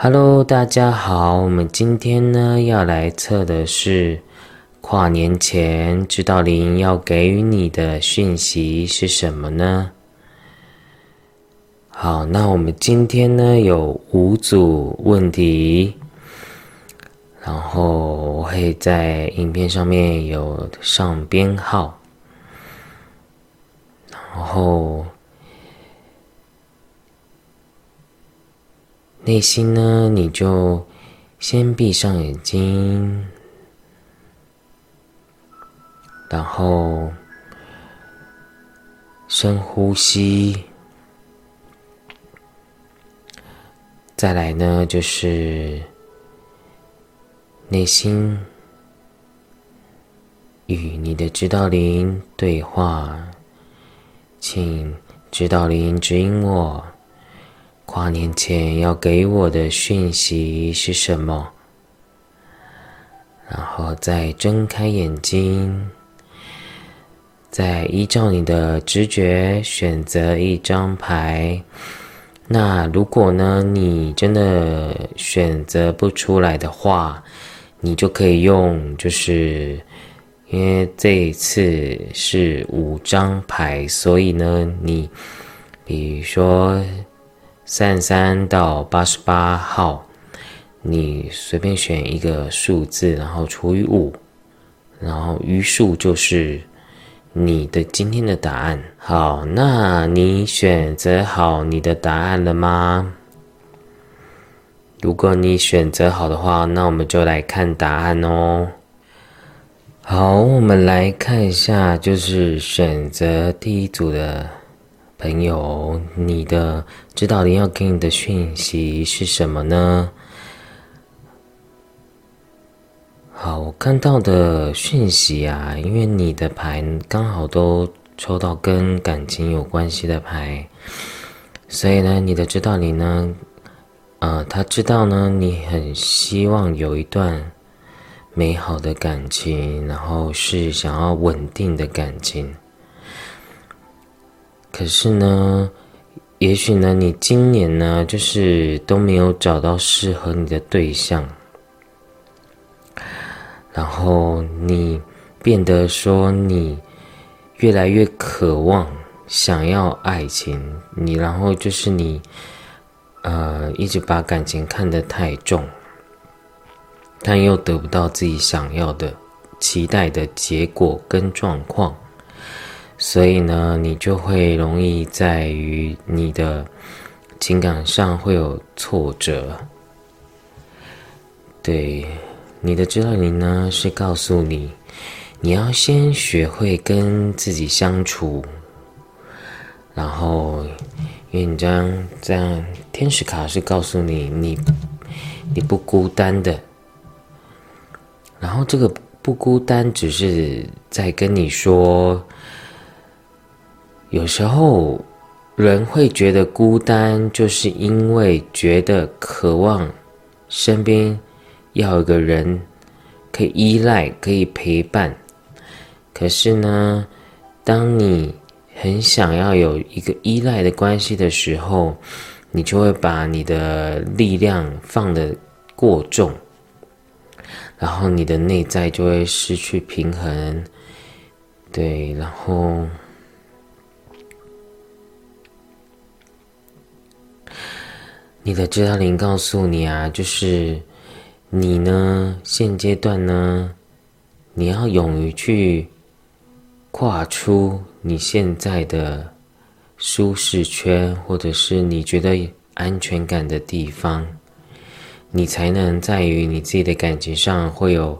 Hello，大家好，我们今天呢要来测的是跨年前指导灵要给予你的讯息是什么呢？好，那我们今天呢有五组问题，然后我会在影片上面有上编号，然后。内心呢，你就先闭上眼睛，然后深呼吸，再来呢就是内心与你的指导灵对话，请指导灵指引我。跨年前要给我的讯息是什么？然后再睁开眼睛，再依照你的直觉选择一张牌。那如果呢，你真的选择不出来的话，你就可以用，就是因为这一次是五张牌，所以呢，你比如说。三十三到八十八号，你随便选一个数字，然后除以五，然后余数就是你的今天的答案。好，那你选择好你的答案了吗？如果你选择好的话，那我们就来看答案哦。好，我们来看一下，就是选择第一组的。朋友，你的指导灵要给你的讯息是什么呢？好，我看到的讯息啊，因为你的牌刚好都抽到跟感情有关系的牌，所以呢，你的指导灵呢，呃，他知道呢，你很希望有一段美好的感情，然后是想要稳定的感情。可是呢，也许呢，你今年呢，就是都没有找到适合你的对象，然后你变得说你越来越渴望想要爱情，你然后就是你呃一直把感情看得太重，但又得不到自己想要的、期待的结果跟状况。所以呢，你就会容易在于你的情感上会有挫折。对，你的指导你呢是告诉你，你要先学会跟自己相处，然后，因为你这样这样，天使卡是告诉你，你你不孤单的。然后这个不孤单，只是在跟你说。有时候，人会觉得孤单，就是因为觉得渴望身边要有个人可以依赖、可以陪伴。可是呢，当你很想要有一个依赖的关系的时候，你就会把你的力量放得过重，然后你的内在就会失去平衡。对，然后。你的指导灵告诉你啊，就是你呢，现阶段呢，你要勇于去跨出你现在的舒适圈，或者是你觉得安全感的地方，你才能在于你自己的感情上会有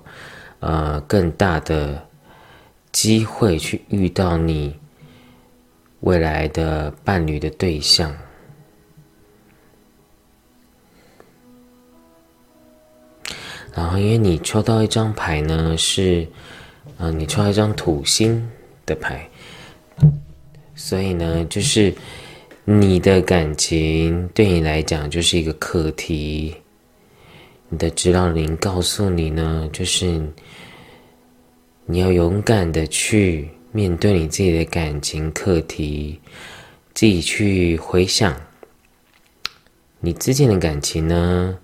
呃更大的机会去遇到你未来的伴侣的对象。然后，因为你抽到一张牌呢，是，嗯，你抽到一张土星的牌，所以呢，就是你的感情对你来讲就是一个课题。你的指导灵告诉你呢，就是你要勇敢的去面对你自己的感情课题，自己去回想你之间的感情呢。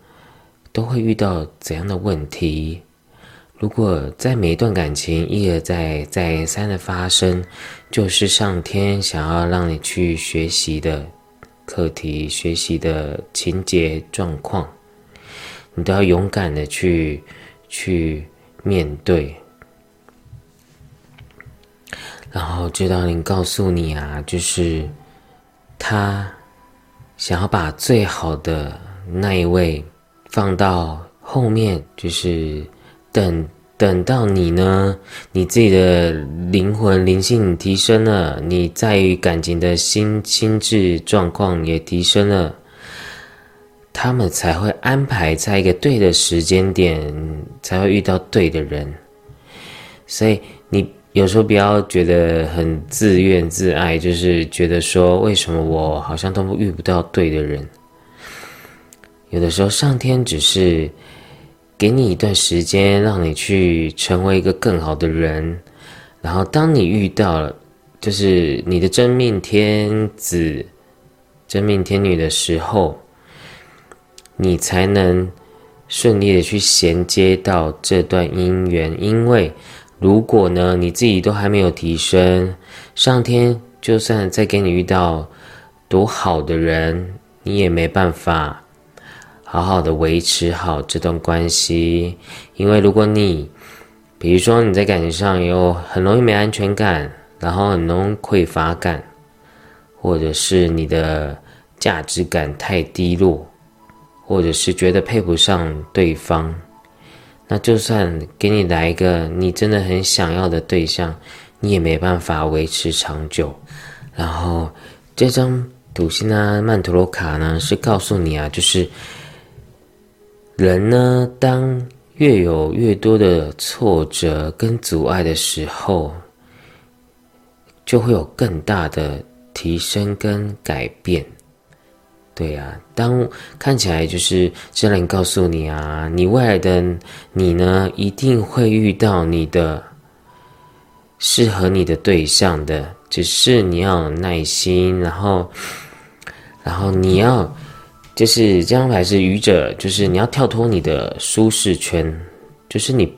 都会遇到怎样的问题？如果在每一段感情一而再、再三的发生，就是上天想要让你去学习的课题、学习的情节状况，你都要勇敢的去去面对。然后，知道您告诉你啊，就是他想要把最好的那一位放到后面，就是等。等到你呢，你自己的灵魂灵性提升了，你在于感情的心心智状况也提升了，他们才会安排在一个对的时间点，才会遇到对的人。所以你有时候不要觉得很自怨自艾，就是觉得说为什么我好像都遇不到对的人。有的时候上天只是。给你一段时间，让你去成为一个更好的人。然后，当你遇到了就是你的真命天子、真命天女的时候，你才能顺利的去衔接到这段姻缘。因为如果呢，你自己都还没有提升，上天就算再给你遇到多好的人，你也没办法。好好的维持好这段关系，因为如果你，比如说你在感情上有很容易没安全感，然后很容易匮乏感，或者是你的价值感太低落，或者是觉得配不上对方，那就算给你来一个你真的很想要的对象，你也没办法维持长久。然后这张土星啊曼陀罗卡呢，是告诉你啊，就是。人呢，当越有越多的挫折跟阻碍的时候，就会有更大的提升跟改变。对呀，当看起来就是这人告诉你啊，你未来的你呢，一定会遇到你的适合你的对象的，只是你要有耐心，然后，然后你要。就是这张牌是愚者，就是你要跳脱你的舒适圈，就是你，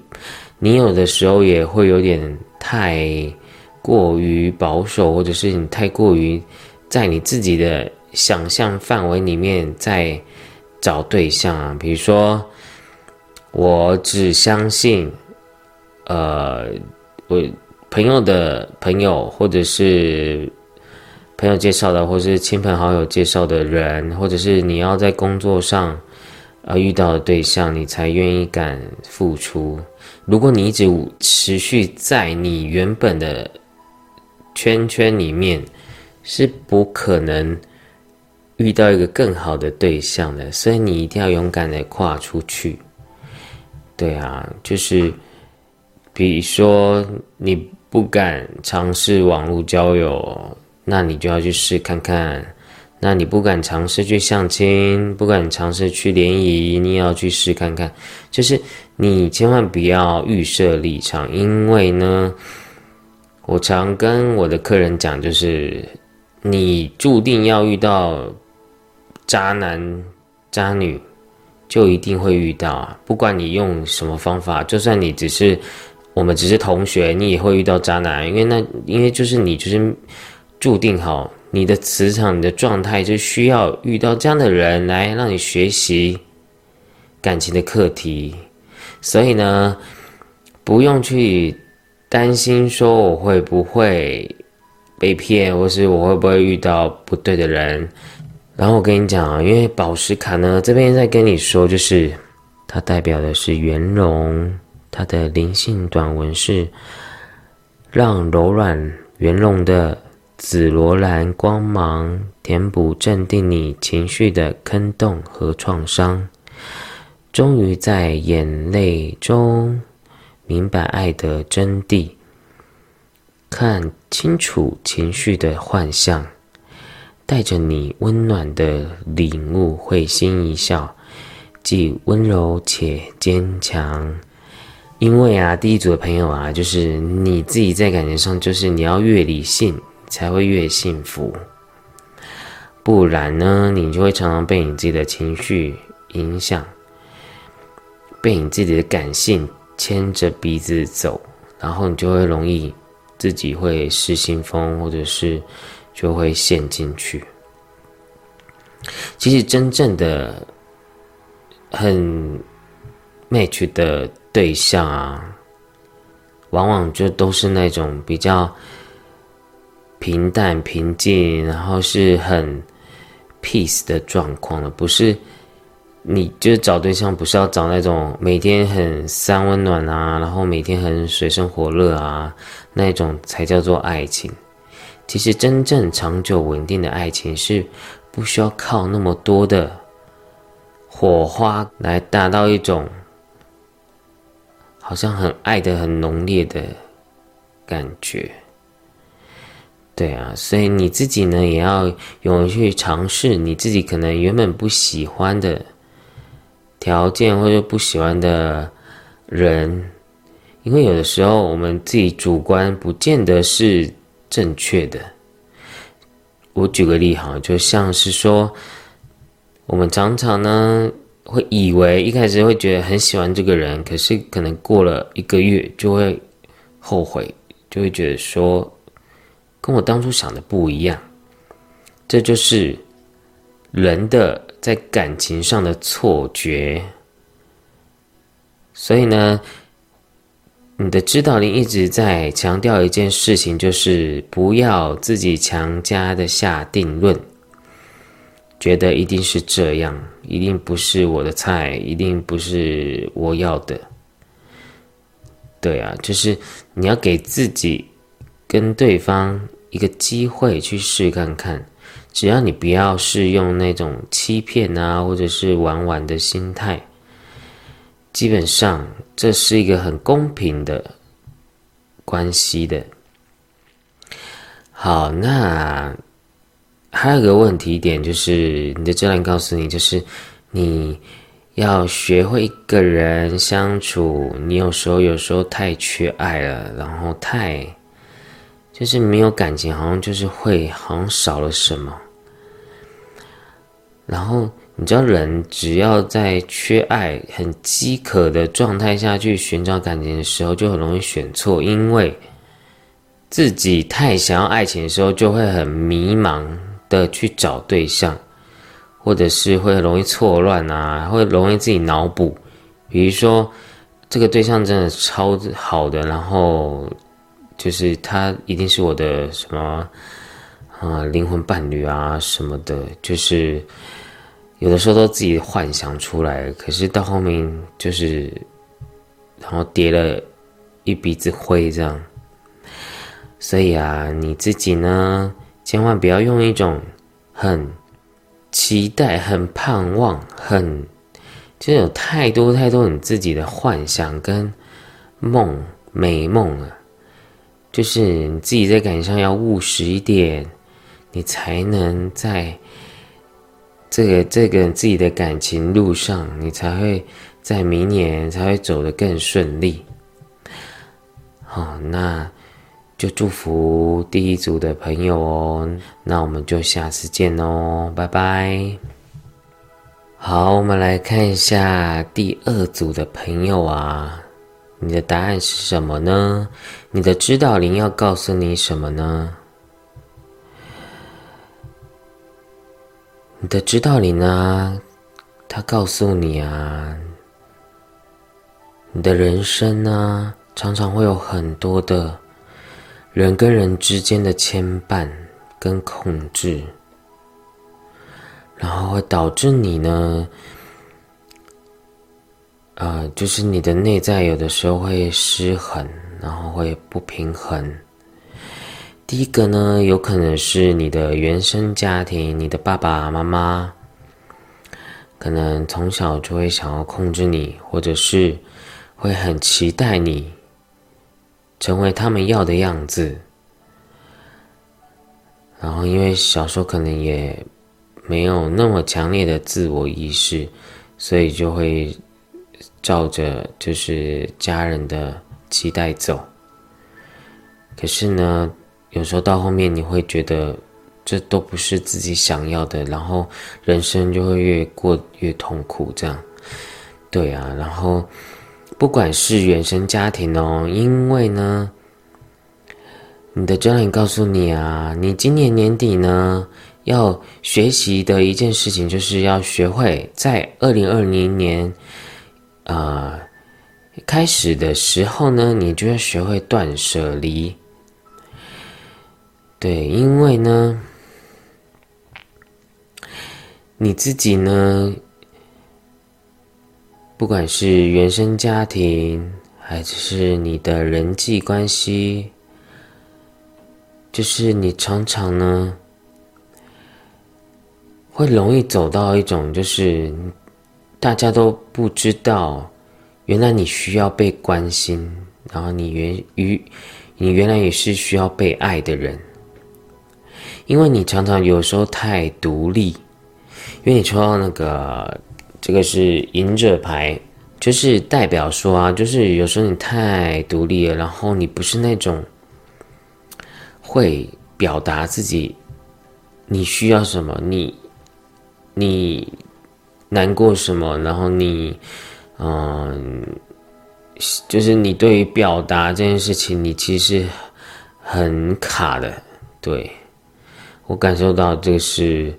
你有的时候也会有点太过于保守，或者是你太过于在你自己的想象范围里面在找对象啊。比如说，我只相信，呃，我朋友的朋友，或者是。朋友介绍的，或是亲朋好友介绍的人，或者是你要在工作上，呃，遇到的对象，你才愿意敢付出。如果你一直持续在你原本的圈圈里面，是不可能遇到一个更好的对象的。所以你一定要勇敢的跨出去。对啊，就是比如说你不敢尝试网络交友。那你就要去试看看，那你不敢尝试去相亲，不敢尝试去联谊，你也要去试看看。就是你千万不要预设立场，因为呢，我常跟我的客人讲，就是你注定要遇到渣男渣女，就一定会遇到啊！不管你用什么方法，就算你只是我们只是同学，你也会遇到渣男，因为那因为就是你就是。注定好，你的磁场、你的状态就需要遇到这样的人来让你学习感情的课题。所以呢，不用去担心说我会不会被骗，或是我会不会遇到不对的人。然后我跟你讲啊，因为宝石卡呢，这边在跟你说，就是它代表的是圆融，它的灵性短文是让柔软圆融的。紫罗兰光芒填补镇定你情绪的坑洞和创伤，终于在眼泪中明白爱的真谛，看清楚情绪的幻象，带着你温暖的领悟，会心一笑，既温柔且坚强。因为啊，第一组的朋友啊，就是你自己在感情上，就是你要越理性。才会越幸福，不然呢，你就会常常被你自己的情绪影响。被你自己的感性牵着鼻子走，然后你就会容易自己会失心疯，或者是就会陷进去。其实真正的很 match 的对象啊，往往就都是那种比较平淡、平静，然后是很 peace 的状况了，不是。你就是找对象，不是要找那种每天很三温暖啊，然后每天很水深火热啊，那种才叫做爱情。其实真正长久稳定的爱情是不需要靠那么多的火花来达到一种好像很爱的很浓烈的感觉。对啊，所以你自己呢也要勇于去尝试你自己可能原本不喜欢的。条件或者不喜欢的人，因为有的时候我们自己主观不见得是正确的。我举个例哈，就像是说，我们常常呢会以为一开始会觉得很喜欢这个人，可是可能过了一个月就会后悔，就会觉得说跟我当初想的不一样。这就是人的。在感情上的错觉，所以呢，你的指导灵一直在强调一件事情，就是不要自己强加的下定论，觉得一定是这样，一定不是我的菜，一定不是我要的。对啊，就是你要给自己跟对方一个机会去试看看。只要你不要是用那种欺骗啊，或者是玩玩的心态，基本上这是一个很公平的关系的。好，那还有个问题点就是，你的教练告诉你，就是你要学会一个人相处，你有时候有时候太缺爱了，然后太就是没有感情，好像就是会好像少了什么。然后你知道，人只要在缺爱、很饥渴的状态下去寻找感情的时候，就很容易选错。因为自己太想要爱情的时候，就会很迷茫的去找对象，或者是会容易错乱啊，会容易自己脑补。比如说，这个对象真的超好的，然后就是他一定是我的什么啊灵魂伴侣啊什么的，就是。有的时候都自己幻想出来，可是到后面就是，然后叠了一鼻子灰这样。所以啊，你自己呢，千万不要用一种很期待、很盼望、很就有太多太多你自己的幻想跟梦美梦啊，就是你自己在感情上要务实一点，你才能在。这个这个自己的感情路上，你才会在明年才会走得更顺利。好，那就祝福第一组的朋友哦。那我们就下次见哦，拜拜。好，我们来看一下第二组的朋友啊，你的答案是什么呢？你的指导灵要告诉你什么呢？你的指导灵呢？他告诉你啊，你的人生呢，常常会有很多的人跟人之间的牵绊跟控制，然后会导致你呢，呃，就是你的内在有的时候会失衡，然后会不平衡。第一个呢，有可能是你的原生家庭，你的爸爸妈妈，可能从小就会想要控制你，或者是会很期待你成为他们要的样子。然后，因为小时候可能也没有那么强烈的自我意识，所以就会照着就是家人的期待走。可是呢？有时候到后面你会觉得这都不是自己想要的，然后人生就会越过越痛苦。这样，对啊，然后不管是原生家庭哦，因为呢，你的教练告诉你啊，你今年年底呢要学习的一件事情，就是要学会在二零二零年啊开始的时候呢，你就要学会断舍离。对，因为呢，你自己呢。不管是原生家庭，还是你的人际关系，就是你常常呢，会容易走到一种，就是大家都不知道，原来你需要被关心，然后你原于你原来也是需要被爱的人，因为你常常有时候太独立，因为你抽到那个。这个是隐者牌，就是代表说啊，就是有时候你太独立了，然后你不是那种会表达自己你需要什么，你你难过什么，然后你嗯，就是你对于表达这件事情，你其实很卡的。对我感受到这个是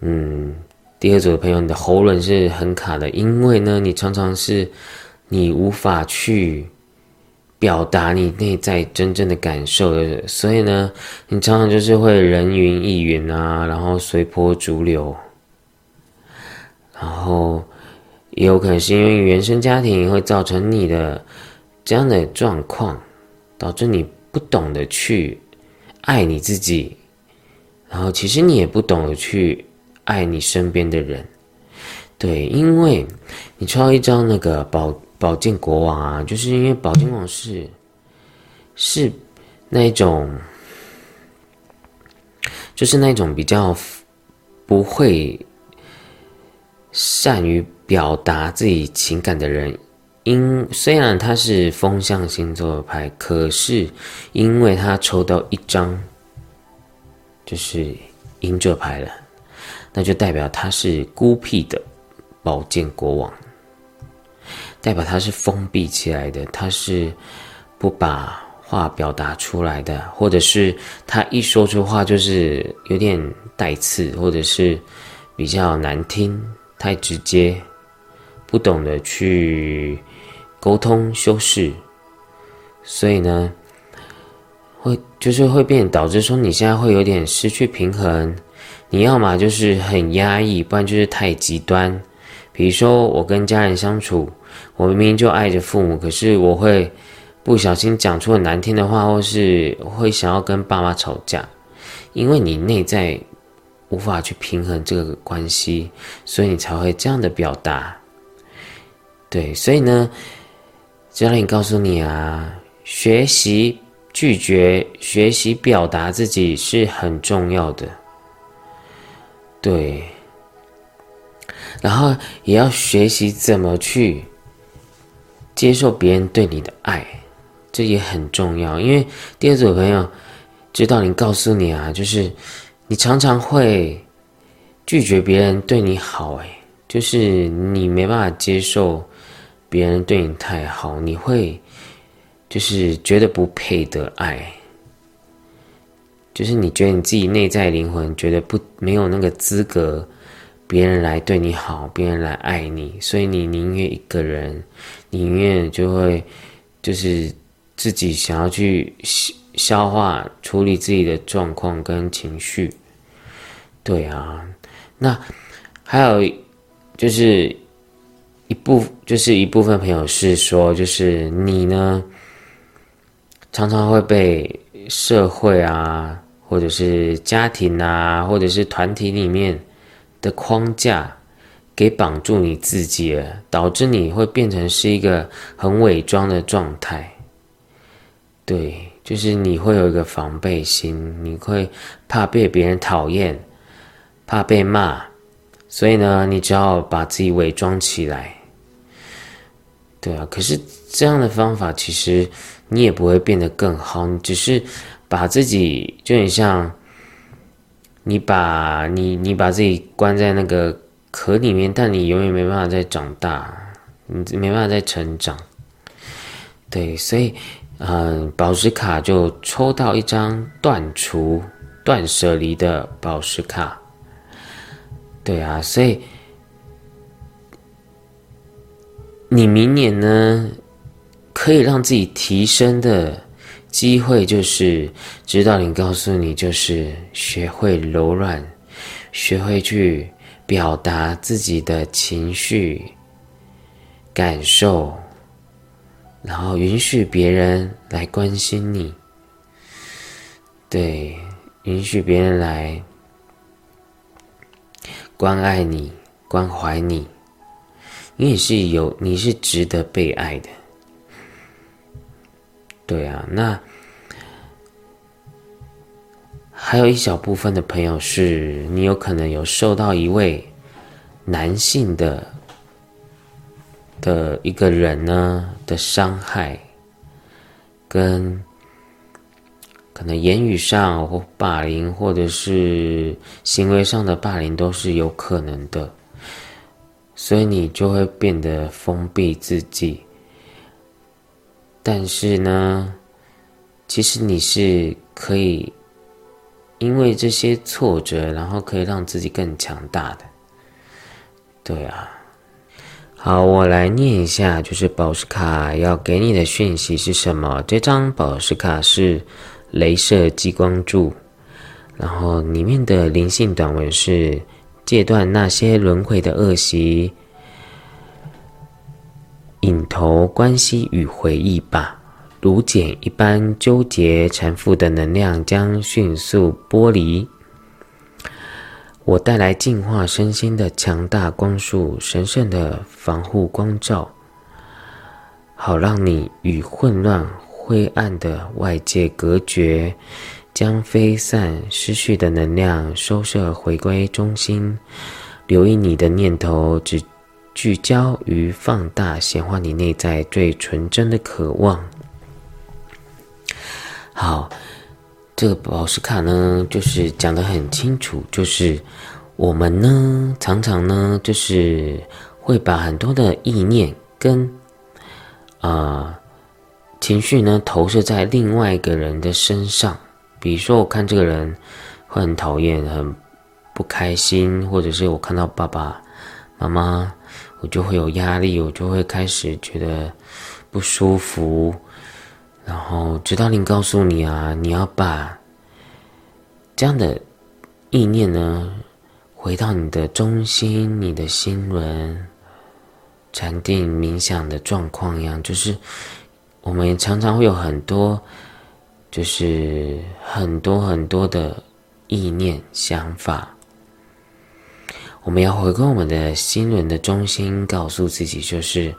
嗯。第二组的朋友，你的喉咙是很卡的，因为呢，你常常是你无法去表达你内在真正的感受的，所以呢，你常常就是会人云亦云啊，然后随波逐流，然后也有可能是因为原生家庭会造成你的这样的状况，导致你不懂得去爱你自己，然后其实你也不懂得去。爱你身边的人，对，因为你抽到一张那个宝宝剑国王啊，就是因为宝剑王是是那种，就是那种比较不会善于表达自己情感的人。因虽然他是风象星座的牌，可是因为他抽到一张就是隐者牌了。那就代表他是孤僻的宝剑国王，代表他是封闭起来的，他是不把话表达出来的，或者是他一说出话就是有点带刺，或者是比较难听，太直接，不懂得去沟通修饰，所以呢，会就是会变导致说你现在会有点失去平衡。你要么就是很压抑，不然就是太极端。比如说，我跟家人相处，我明明就爱着父母，可是我会不小心讲出很难听的话，或是会想要跟爸妈吵架，因为你内在无法去平衡这个关系，所以你才会这样的表达。对，所以呢，教练告诉你啊，学习拒绝，学习表达自己是很重要的。对，然后也要学习怎么去接受别人对你的爱，这也很重要。因为第二组朋友知道你告诉你啊，就是你常常会拒绝别人对你好，哎，就是你没办法接受别人对你太好，你会就是觉得不配得爱。就是你觉得你自己内在灵魂觉得不没有那个资格，别人来对你好，别人来爱你，所以你宁愿一个人，宁愿就会就是自己想要去消消化处理自己的状况跟情绪。对啊，那还有就是一部就是一部分朋友是说，就是你呢常常会被社会啊。或者是家庭啊，或者是团体里面的框架给绑住你自己了，导致你会变成是一个很伪装的状态。对，就是你会有一个防备心，你会怕被别人讨厌，怕被骂，所以呢，你只要把自己伪装起来。对啊，可是这样的方法其实你也不会变得更好，你只是。把自己就很像，你把你你把自己关在那个壳里面，但你永远没办法再长大。你没办法再成长。对，所以，嗯，宝石卡就抽到一张断除、断舍离的宝石卡。对啊，所以你明年呢，可以让自己提升的机会，就是指导你告诉你，就是学会柔软，学会去表达自己的情绪、感受，然后允许别人来关心你，对，允许别人来。关爱你，关怀你，你也是有，你是值得被爱的。对啊，那还有一小部分的朋友是，你有可能有受到一位男性的的一个人呢的伤害，跟。可能言语上或霸凌，或者是行为上的霸凌都是有可能的，所以你就会变得封闭自己。但是呢，其实你是可以因为这些挫折，然后可以让自己更强大的。对啊，好，我来念一下，就是宝石卡要给你的讯息是什么？这张宝石卡是。镭射激光柱，然后里面的灵性短文是：戒断那些轮回的恶习，引头关系与回忆吧。如茧一般纠结缠缚的能量将迅速剥离。我带来净化身心的强大光束，神圣的防护光照，好让你与混乱。灰暗的外界隔绝，将飞散失去的能量收摄回归中心。留意你的念头，只聚焦于放大显化你内在最纯真的渴望。好，这个宝石卡呢，就是讲的很清楚，就是我们呢，常常呢，就是会把很多的意念跟啊。情绪呢，投射在另外一个人的身上。比如说，我看这个人会很讨厌、很不开心，或者是我看到爸爸妈妈，我就会有压力，我就会开始觉得不舒服。然后，直到你告诉你啊，你要把这样的意念呢，回到你的中心、你的心轮，禅定冥想的状况一样，就是。我们常常会有很多，就是很多很多的意念想法。我们要回归我们的心轮的中心，告诉自己，就是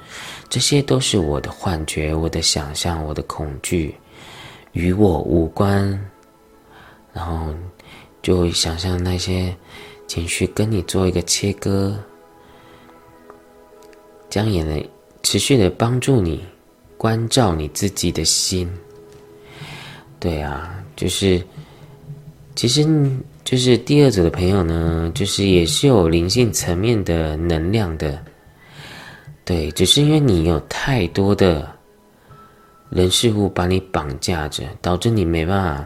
这些都是我的幻觉、我的想象、我的恐惧，与我无关。然后就会想象那些情绪跟你做一个切割，将也能持续的帮助你。关照你自己的心，对啊，就是，其实就是第二组的朋友呢，就是也是有灵性层面的能量的，对，只是因为你有太多的人事物把你绑架着，导致你没办法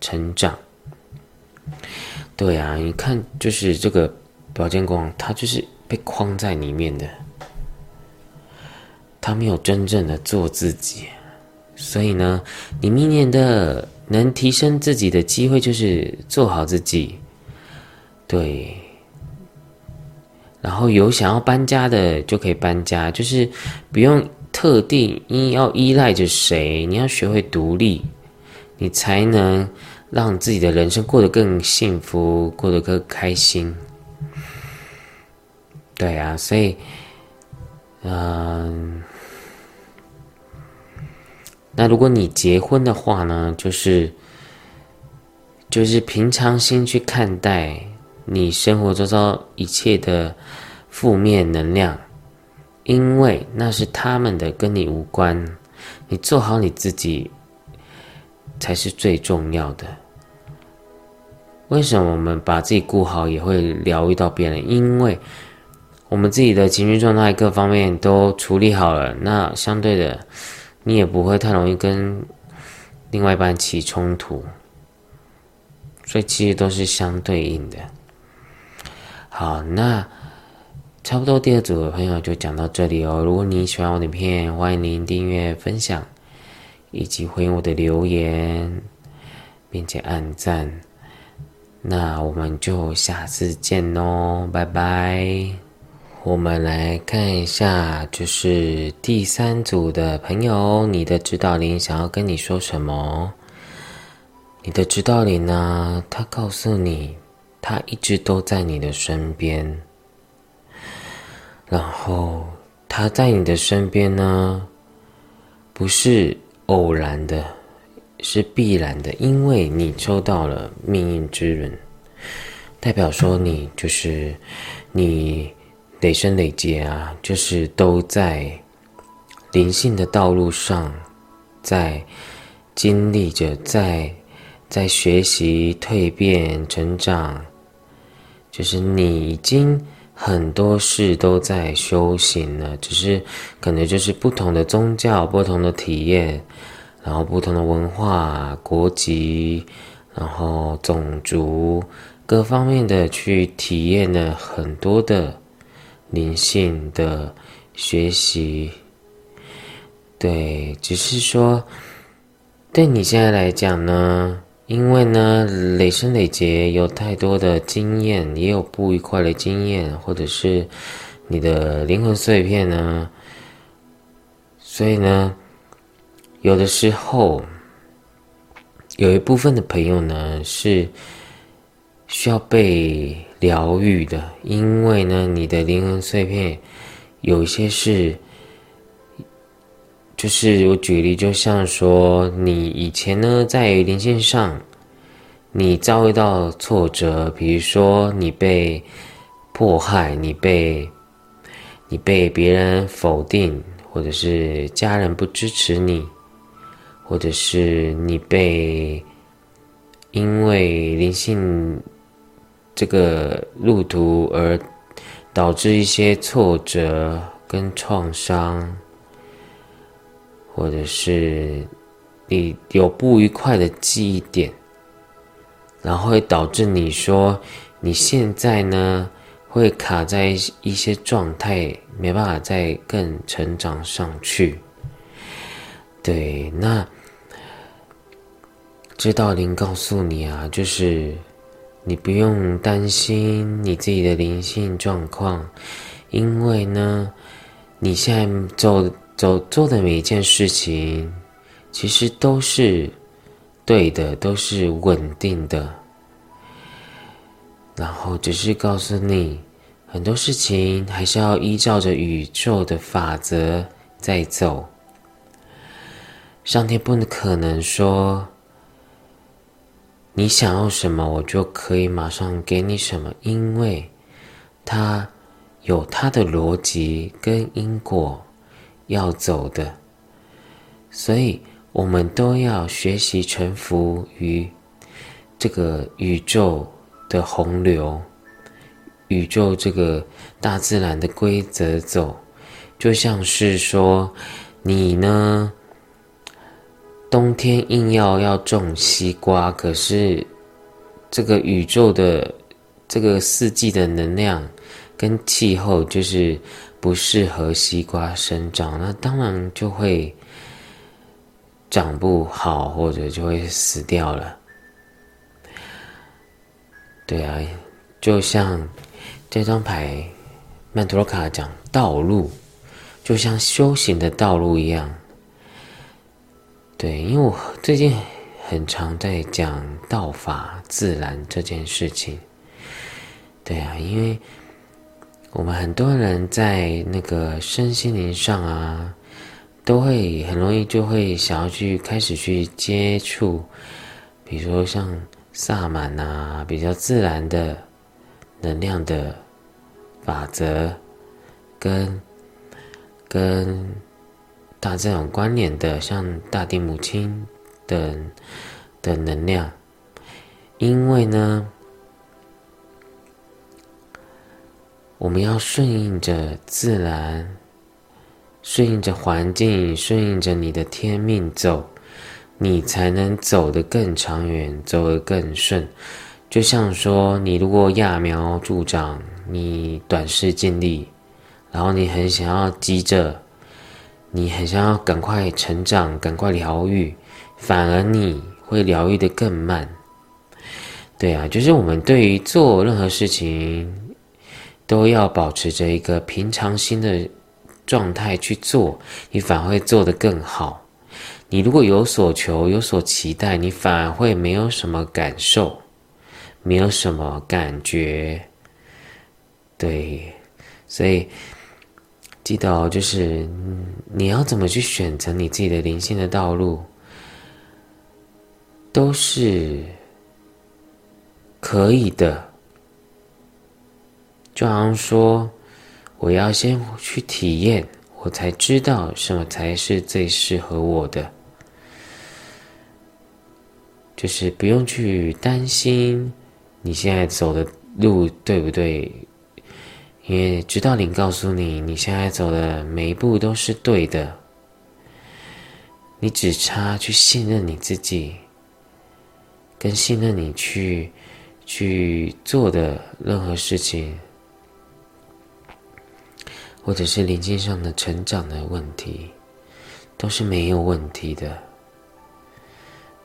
成长。对啊，你看，就是这个宝剑光，它就是被框在里面的。他没有真正的做自己，所以呢，你明年的能提升自己的机会就是做好自己，对。然后有想要搬家的就可以搬家，就是不用特定你要依赖着谁，你要学会独立，你才能让自己的人生过得更幸福，过得更开心。对啊，所以，嗯。那如果你结婚的话呢，就是就是平常心去看待你生活周遭一切的负面能量，因为那是他们的，跟你无关。你做好你自己才是最重要的。为什么我们把自己顾好也会疗愈到别人？因为我们自己的情绪状态各方面都处理好了，那相对的，你也不会太容易跟另外一半起冲突。所以其实都是相对应的。好，那差不多第二组的朋友就讲到这里哦。如果你喜欢我的影片，欢迎您订阅、分享，以及回应我的留言，并且按赞。那我们就下次见喽，拜拜。我们来看一下，就是第三组的朋友，你的指导灵想要跟你说什么？你的指导灵呢？他告诉你，他一直都在你的身边。然后他在你的身边呢，不是偶然的，是必然的，因为你抽到了命运之轮，代表说你就是你累生累劫啊，就是都在灵性的道路上，在经历着在。在学习、蜕变、成长，就是你已经很多事都在修行了，只是可能就是不同的宗教、不同的体验，然后不同的文化、国籍，然后种族各方面的去体验了很多的灵性的学习。对，只是说，对你现在来讲呢？因为呢，累生累劫有太多的经验，也有不愉快的经验，或者是你的灵魂碎片呢，所以呢，有的时候有一部分的朋友呢是需要被疗愈的，因为呢，你的灵魂碎片有一些是。就是我举例，就像说，你以前呢在灵性上，你遭遇到挫折，比如说你被迫害，你被你被别人否定，或者是家人不支持你，或者是你被因为灵性这个路途而导致一些挫折跟创伤。或者是你有不愉快的记忆点，然后会导致你说你现在呢会卡在一些状态，没办法再更成长上去。对，那知道灵告诉你啊，就是你不用担心你自己的灵性状况，因为呢，你现在走。走做的每一件事情，其实都是对的，都是稳定的。然后只是告诉你，很多事情还是要依照着宇宙的法则在走。上天不可能说你想要什么，我就可以马上给你什么，因为它有它的逻辑跟因果。要走的，所以我们都要学习臣服于这个宇宙的洪流，宇宙这个大自然的规则走。就像是说，你呢，冬天硬要要种西瓜，可是这个宇宙的这个四季的能量跟气候就是。不适合西瓜生长，那当然就会长不好，或者就会死掉了。对啊，就像这张牌曼陀罗卡讲道路，就像修行的道路一样。对，因为我最近很常在讲道法自然这件事情。对啊，因为。我们很多人在那个身心灵上啊，都会很容易就会想要去开始去接触，比如说像萨满啊，比较自然的能量的法则，跟跟大自然关联的，像大地母亲等的能量，因为呢。我们要顺应着自然，顺应着环境，顺应着你的天命走，你才能走得更长远，走得更顺。就像说，你如果揠苗助长，你短视尽力，然后你很想要急着，你很想要赶快成长，赶快疗愈，反而你会疗愈的更慢。对啊，就是我们对于做任何事情，都要保持着一个平常心的状态去做，你反而会做得更好。你如果有所求、有所期待，你反而会没有什么感受，没有什么感觉。对，所以记得哦，就是你要怎么去选择你自己的灵性的道路，都是。可以的，就好像说，我要先去体验，我才知道什么才是最适合我的。就是不用去担心你现在走的路对不对，因为指导灵告诉你，你现在走的每一步都是对的，你只差去信任你自己，跟信任你去。去做的任何事情，或者是灵性上的成长的问题，都是没有问题的。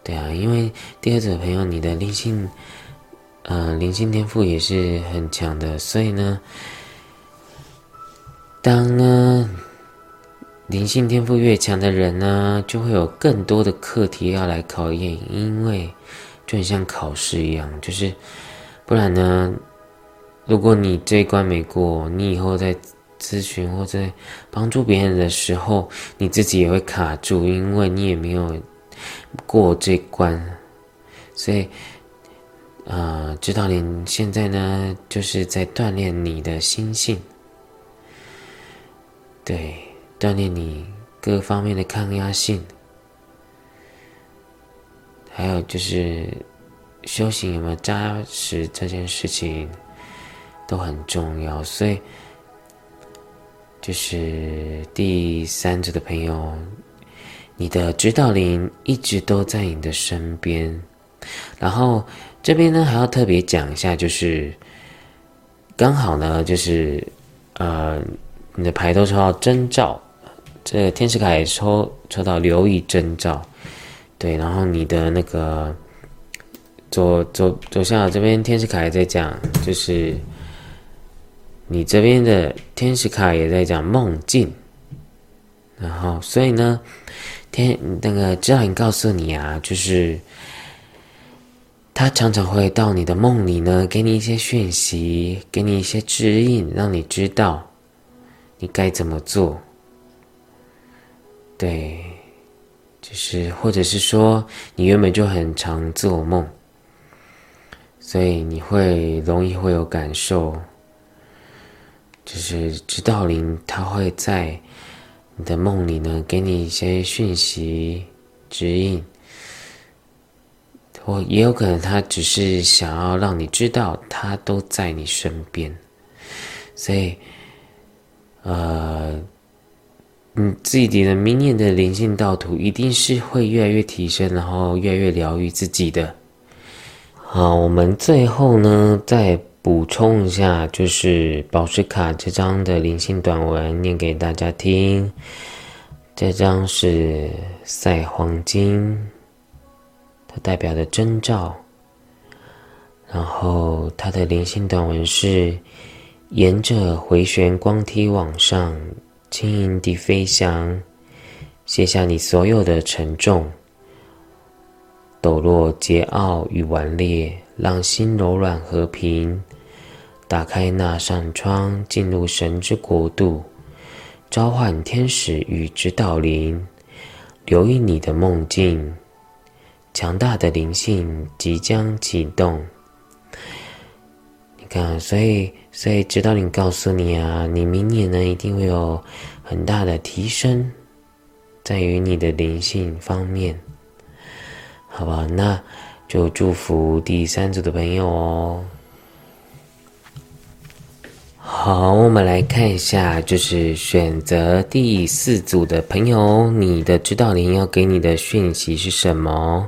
对啊，因为第二组的朋友，你的灵性，呃，灵性天赋也是很强的，所以呢，当呢灵性天赋越强的人呢，就会有更多的课题要来考验，因为。就像考试一样，就是不然呢？如果你这一关没过，你以后在咨询或在帮助别人的时候，你自己也会卡住，因为你也没有过这关。所以，呃，指导你现在呢，就是在锻炼你的心性，对，锻炼你各方面的抗压性。还有就是修行有没有扎实这件事情都很重要，所以就是第三组的朋友，你的指导灵一直都在你的身边。然后这边呢还要特别讲一下，就是刚好呢就是呃你的牌都抽到征兆，这天使卡也抽抽到留意征兆。对，然后你的那个左左左下角这边天使卡也在讲，就是你这边的天使卡也在讲梦境，然后所以呢，天那个指导灵告诉你啊，就是他常常会到你的梦里呢，给你一些讯息，给你一些指引，让你知道你该怎么做。对。就是，或者是说，你原本就很常做梦，所以你会容易会有感受。就是指导灵，他会在你的梦里呢，给你一些讯息指引，或也有可能他只是想要让你知道，他都在你身边。所以，呃。你自己的明年的灵性道途一定是会越来越提升，然后越来越疗愈自己的。好，我们最后呢再补充一下，就是宝石卡这张的灵性短文，念给大家听。这张是赛黄金，它代表的征兆。然后它的灵性短文是沿着回旋光梯往上。轻盈地飞翔，卸下你所有的沉重、抖落、桀骜与顽劣，让心柔软和平。打开那扇窗，进入神之国度，召唤天使与指导灵，留意你的梦境。强大的灵性即将启动。你看，所以。所以，指导灵告诉你啊，你明年呢一定会有很大的提升，在于你的灵性方面，好吧？那就祝福第三组的朋友哦。好，我们来看一下，就是选择第四组的朋友，你的指导灵要给你的讯息是什么？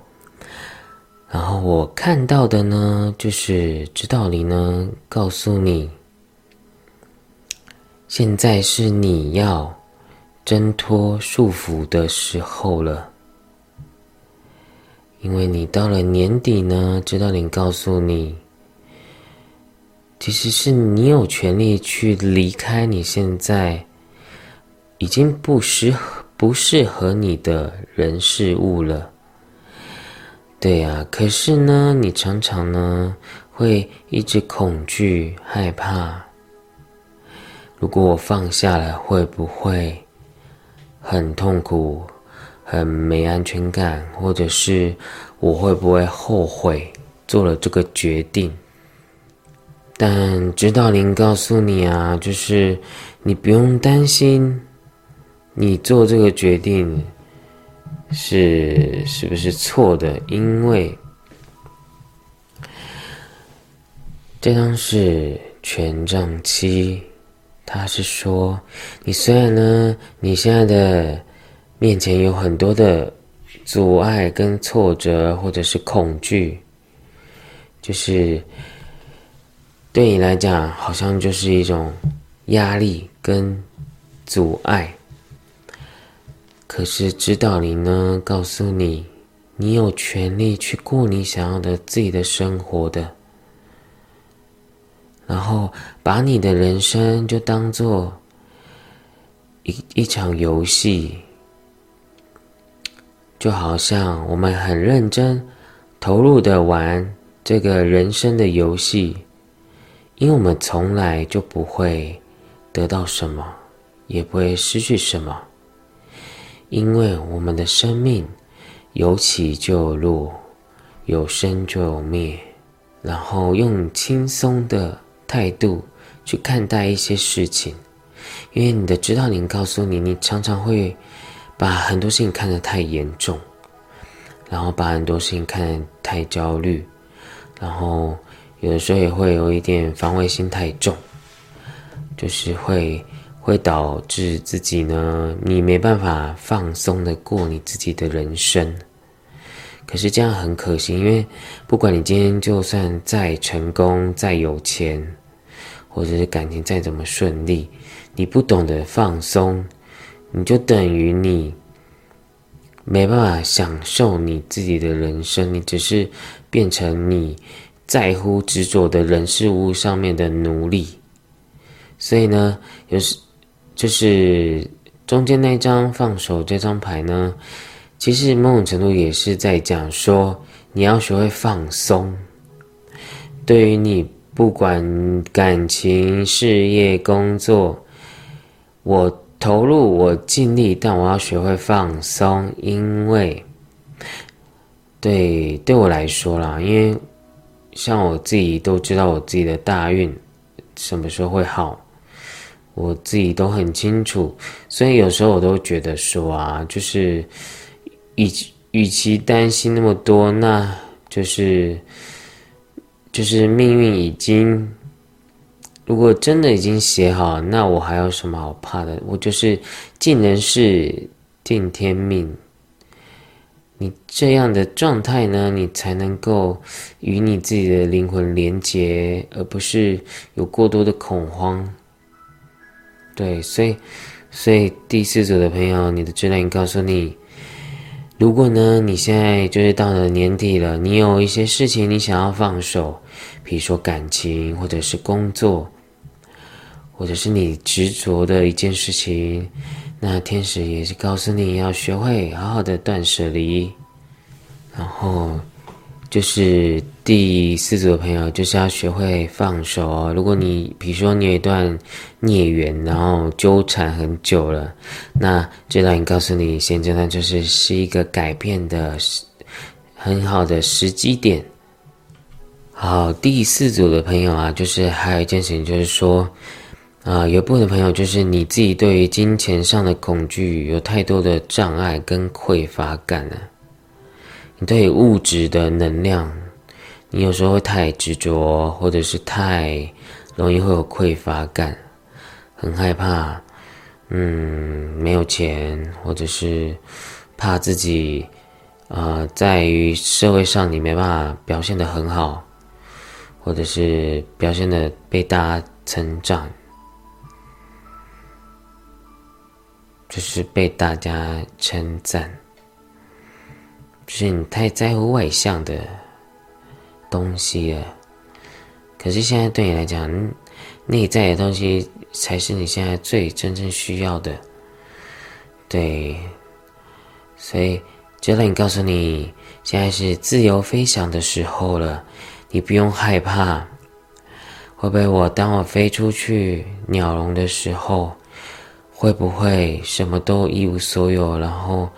然后我看到的呢，就是指导灵呢告诉你，现在是你要挣脱束缚的时候了，因为你到了年底呢，指导灵告诉你。其实是你有权利去离开你现在已经不适合、不适合你的人事物了。对呀，可是呢，你常常呢会一直恐惧、害怕。如果我放下了，会不会很痛苦、很没安全感？或者是我会不会后悔做了这个决定？但指导灵告诉你啊，就是你不用担心，你做这个决定是是不是错的？因为这张是权杖七，他是说，你虽然呢，你现在的面前有很多的阻碍跟挫折，或者是恐惧，就是。对你来讲，好像就是一种压力跟阻碍。可是指导灵呢，告诉你，你有权利去过你想要的自己的生活的。然后把你的人生就当做一一场游戏，就好像我们很认真投入的玩这个人生的游戏。因为我们从来就不会得到什么，也不会失去什么，因为我们的生命有起就有落，有生就有灭。然后用轻松的态度去看待一些事情，因为你的指导灵告诉你，你常常会把很多事情看得太严重，然后把很多事情看得太焦虑，然后。有的时候也会有一点防卫心太重，就是会会导致自己呢，你没办法放松的过你自己的人生。可是这样很可惜，因为不管你今天就算再成功、再有钱，或者是感情再怎么顺利，你不懂得放松，你就等于你没办法享受你自己的人生，你只是变成你。在乎执着的人事物上面的奴隶，所以呢，有时就是中间那张放手这张牌呢，其实某种程度也是在讲说，你要学会放松。对于你不管感情、事业、工作，我投入，我尽力，但我要学会放松，因为对对我来说啦，因为。像我自己都知道我自己的大运什么时候会好，我自己都很清楚，所以有时候我都觉得说啊，就是与其与其担心那么多，那就是就是命运已经，如果真的已经写好，那我还有什么好怕的？我就是尽人事，听天命。你这样的状态呢，你才能够与你自己的灵魂连接，而不是有过多的恐慌。对，所以，所以第四组的朋友，你的指引告诉你，如果呢，你现在就是到了年底了，你有一些事情你想要放手，比如说感情，或者是工作，或者是你执着的一件事情。那天使也是告诉你要学会好好的断舍离，然后就是第四组的朋友就是要学会放手哦。如果你比如说你有一段孽缘，然后纠缠很久了，那这段告诉你，现阶段就是是一个改变的很好的时机点。好，第四组的朋友啊，就是还有一件事情，就是说。啊，有部分的朋友就是你自己对于金钱上的恐惧有太多的障碍跟匮乏感了。你对物质的能量，你有时候会太执着，或者是太容易会有匮乏感，很害怕，嗯，没有钱，或者是怕自己，呃，在于社会上你没办法表现的很好，或者是表现的被大家成长，就是被大家称赞，就是你太在乎外向的东西了。可是现在对你来讲，内在的东西才是你现在最真正需要的。对，所以就让你告诉你，现在是自由飞翔的时候了，你不用害怕。会不会我当我飞出去鸟笼的时候，会不会什么都一无所有，然后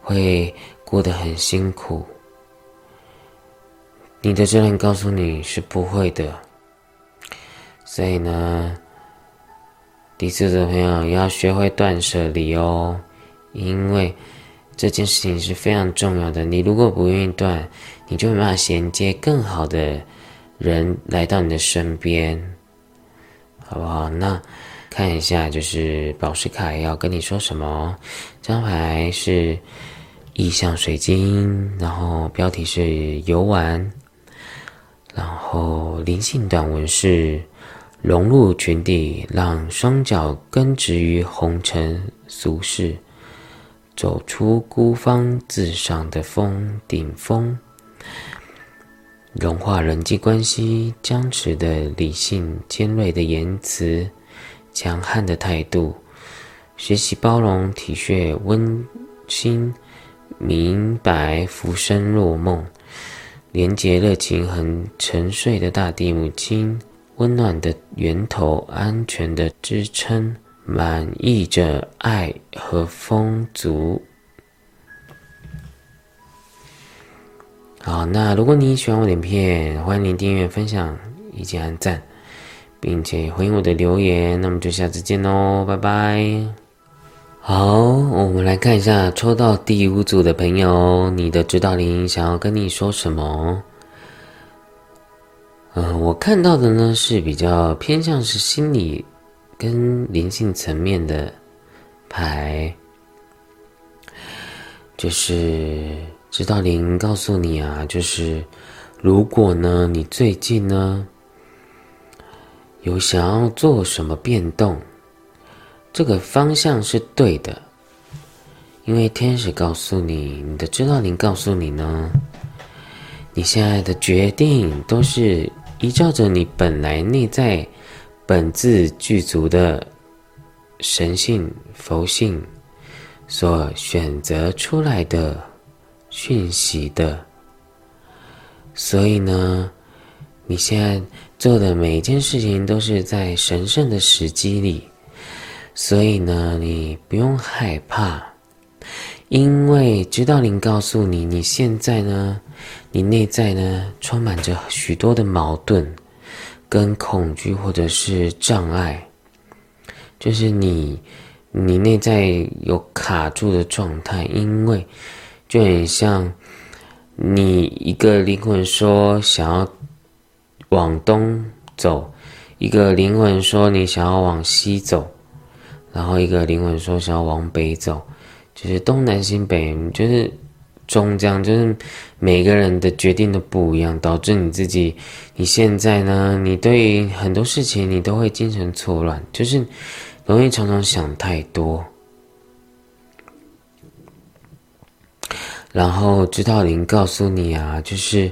会过得很辛苦？你的教练告诉你是不会的。所以呢，第四组朋友要学会断舍离哦，因为这件事情是非常重要的。你如果不愿意断，你就没办法衔接更好的人来到你的身边，好不好？那看一下，就是宝石卡要跟你说什么？这张牌是意象水晶，然后标题是游玩，然后灵性短文是。融入群体，让双脚根植于红尘俗世，走出孤芳自赏的峰顶峰，融化人际关系僵持的理性、尖锐的言辞、强悍的态度，学习包容、体恤、温馨、明白、浮生若梦，廉洁、热情、很沉睡的大地母亲。温暖的源头，安全的支撑，满溢着爱和丰足。好，那如果你喜欢我的影片，欢迎订阅、分享以及按赞，并且回应我的留言。那么就下次见喽，拜拜。好，我们来看一下抽到第五组的朋友，你的指导灵想要跟你说什么？嗯，我看到的呢是比较偏向是心理跟灵性层面的牌，就是指导灵告诉你啊，就是如果呢你最近呢有想要做什么变动，这个方向是对的，因为天使告诉你，你的指导灵告诉你呢，你现在的决定都是。依照着你本来内在本质具足的神性佛性所选择出来的讯息的，所以呢，你现在做的每一件事情都是在神圣的时机里，所以呢，你不用害怕，因为指导灵告诉你，你现在呢。你内在呢，充满着许多的矛盾、跟恐惧或者是障碍，就是你，你内在有卡住的状态，因为就很像你一个灵魂说想要往东走，一个灵魂说你想要往西走，然后一个灵魂说想要往北走，就是东南西北，就是。终将就是每个人的决定都不一样，导致你自己，你现在呢，你对很多事情你都会精神错乱，就是容易常常想太多。然后指导灵告诉你啊，就是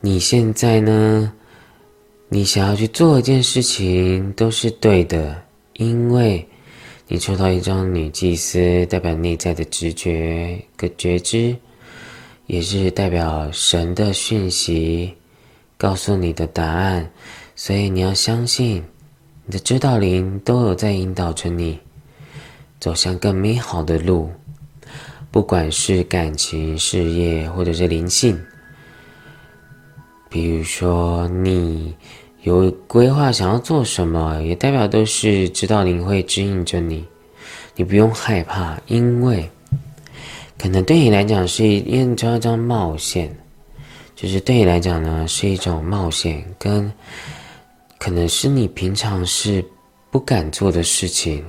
你现在呢，你想要去做一件事情都是对的，因为你抽到一张女祭司，代表内在的直觉跟觉知。也是代表神的讯息，告诉你的答案，所以你要相信，你的指导灵都有在引导着你，走向更美好的路，不管是感情、事业，或者是灵性。比如说，你有规划想要做什么，也代表都是知道灵会指引着你，你不用害怕，因为。可能对你来讲是一张一张冒险，就是对你来讲呢是一种冒险跟可能是你平常是不敢做的事情，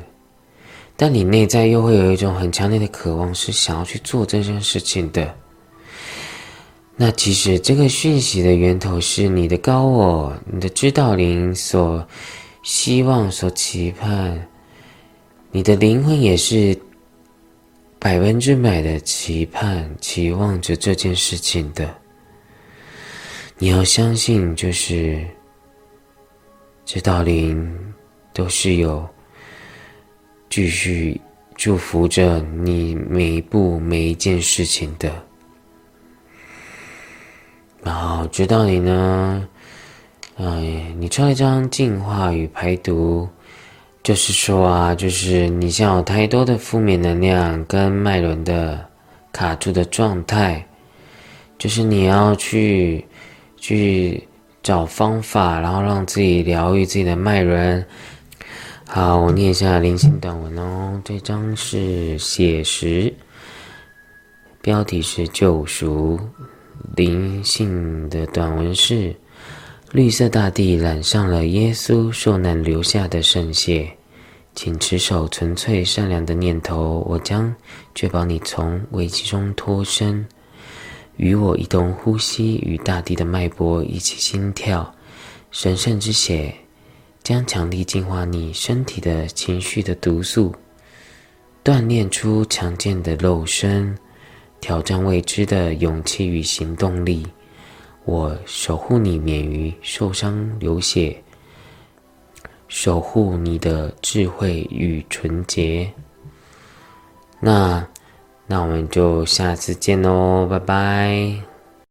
但你内在又会有一种很强烈的渴望，是想要去做这件事情的。那其实这个讯息的源头是你的高我、你的指导灵所希望、所期盼，你的灵魂也是百分之百的期盼、期望着这件事情的。你要相信，就是指导灵都是有继续祝福着你每一步、每一件事情的。然后知道你呢，哎，你抽一张净化与排毒，就是说啊，就是你像有太多的负面能量跟脉轮的卡住的状态，就是你要去去找方法，然后让自己疗愈自己的脉轮。好，我念一下灵性短文哦，这张是写实，标题是救赎。灵性的短文是：绿色大地染上了耶稣受难留下的圣血，请持守纯粹善良的念头，我将确保你从危机中脱身。与我一同呼吸，与大地的脉搏一起心跳。神圣之血将强力净化你身体的情绪的毒素，锻炼出强健的肉身。挑战未知的勇气与行动力，我守护你免于受伤流血，守护你的智慧与纯洁。那，那我们就下次见喽，拜拜。